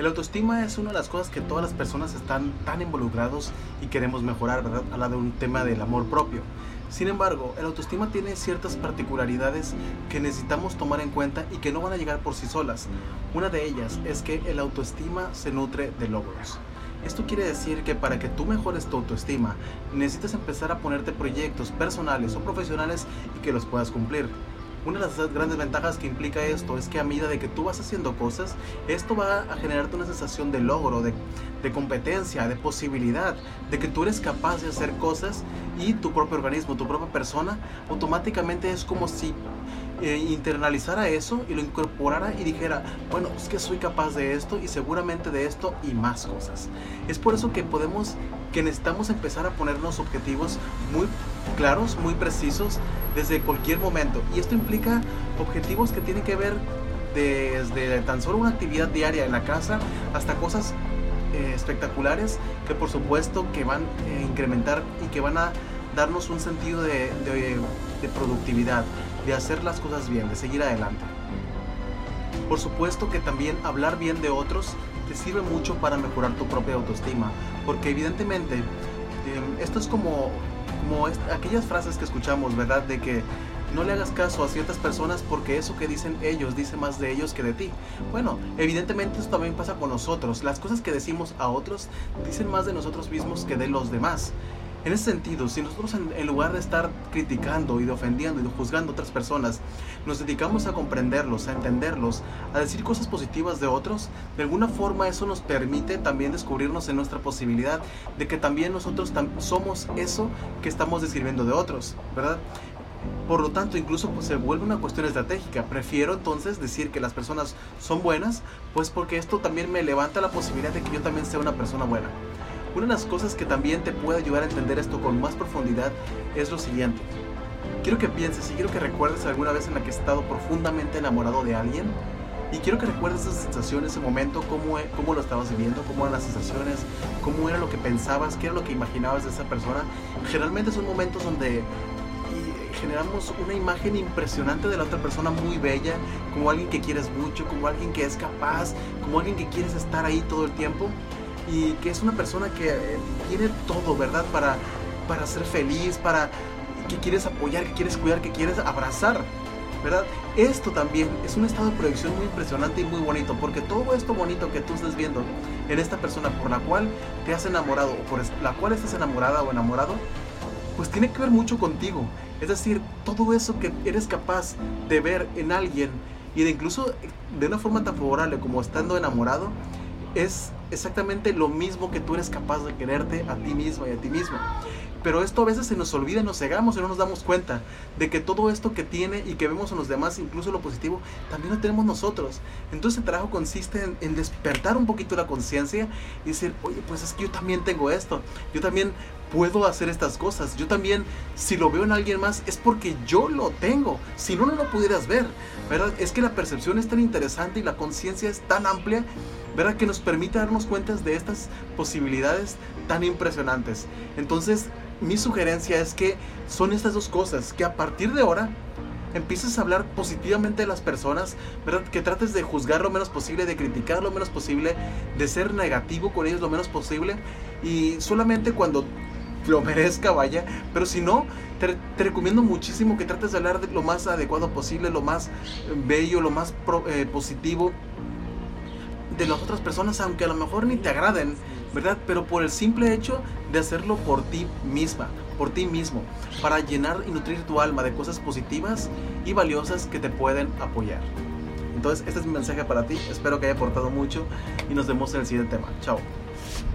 El autoestima es una de las cosas que todas las personas están tan involucrados y queremos mejorar, ¿verdad? Habla de un tema del amor propio. Sin embargo, el autoestima tiene ciertas particularidades que necesitamos tomar en cuenta y que no van a llegar por sí solas. Una de ellas es que el autoestima se nutre de logros. Esto quiere decir que para que tú mejores tu autoestima, necesitas empezar a ponerte proyectos personales o profesionales y que los puedas cumplir. Una de las grandes ventajas que implica esto es que a medida de que tú vas haciendo cosas, esto va a generarte una sensación de logro, de, de, competencia, de posibilidad, de que tú eres capaz de hacer cosas y tu propio organismo, tu propia persona, automáticamente es como si eh, internalizara eso y lo incorporara y dijera, bueno, es que soy capaz de esto y seguramente de esto y más cosas. Es por eso que podemos, que necesitamos empezar a ponernos objetivos muy claros, muy precisos desde cualquier momento. Y esto implica objetivos que tienen que ver desde tan solo una actividad diaria en la casa hasta cosas eh, espectaculares que por supuesto que van a incrementar y que van a darnos un sentido de, de productividad, de hacer las cosas bien, de seguir adelante. Por supuesto que también hablar bien de otros te sirve mucho para mejorar tu propia autoestima, porque evidentemente eh, esto es como, como aquellas frases que escuchamos, ¿verdad? De que no le hagas caso a ciertas personas porque eso que dicen ellos dice más de ellos que de ti. Bueno, evidentemente esto también pasa con nosotros. Las cosas que decimos a otros dicen más de nosotros mismos que de los demás. En ese sentido, si nosotros en, lugar de estar criticando y de ofendiendo y de juzgando a otras personas, nos dedicamos a comprenderlos, a entenderlos, a decir cosas positivas de otros, de alguna forma eso nos permite también descubrirnos en nuestra posibilidad de que también nosotros somos eso que estamos describiendo de otros, ¿verdad? Por lo tanto, incluso pues, se vuelve una cuestión estratégica. Prefiero entonces decir que las personas son buenas, pues porque esto también me levanta la posibilidad de que yo también sea una persona buena. Una de las cosas que también te puede ayudar a entender esto con más profundidad es lo siguiente. Quiero que pienses y quiero que recuerdes alguna vez en la que has estado profundamente enamorado de alguien. Y quiero que recuerdes esa sensación, ese momento, cómo, e, cómo lo estabas viviendo, cómo eran las sensaciones, cómo era lo que pensabas, qué era lo que imaginabas de esa persona. Generalmente son momentos donde generamos una imagen impresionante de la otra persona muy bella, como alguien que quieres mucho, como alguien que es capaz, como alguien que quieres estar ahí todo el tiempo y que es una persona que eh, tiene todo, ¿verdad? Para, para ser feliz, para que quieres apoyar, que quieres cuidar, que quieres abrazar, ¿verdad? Esto también es un estado de proyección muy impresionante y muy bonito, porque todo esto bonito que tú estás viendo en esta persona por la cual te has enamorado o por la cual estás enamorada o enamorado, pues tiene que ver mucho contigo. Es decir, todo eso que eres capaz de ver en alguien y de incluso de una forma tan favorable como estando enamorado, es exactamente lo mismo que tú eres capaz de quererte a ti mismo y a ti mismo. Pero esto a veces se nos olvida, nos cegamos y no nos damos cuenta de que todo esto que tiene y que vemos en los demás, incluso lo positivo, también lo tenemos nosotros. Entonces el trabajo consiste en, en despertar un poquito la conciencia y decir, oye, pues es que yo también tengo esto, yo también puedo hacer estas cosas, yo también, si lo veo en alguien más, es porque yo lo tengo, si no, no lo pudieras ver, ¿verdad? Es que la percepción es tan interesante y la conciencia es tan amplia ¿verdad? Que nos permite darnos cuenta de estas posibilidades tan impresionantes. Entonces, mi sugerencia es que son estas dos cosas, que a partir de ahora empieces a hablar positivamente de las personas, ¿verdad? Que trates de juzgar lo menos posible, de criticar lo menos posible, de ser negativo con ellos lo menos posible y solamente cuando lo merezca, vaya, pero si no, te, recomiendo muchísimo que trates de hablar de lo más adecuado posible, lo más bello, lo más eh, positivo de las otras personas, aunque a lo mejor ni te agraden, ¿verdad? Pero por el simple hecho de hacerlo por ti misma, por ti mismo, para llenar y nutrir tu alma de cosas positivas y valiosas que te pueden apoyar. Entonces, este es mi mensaje para ti. Espero que haya aportado mucho y nos vemos en el siguiente tema. Chao.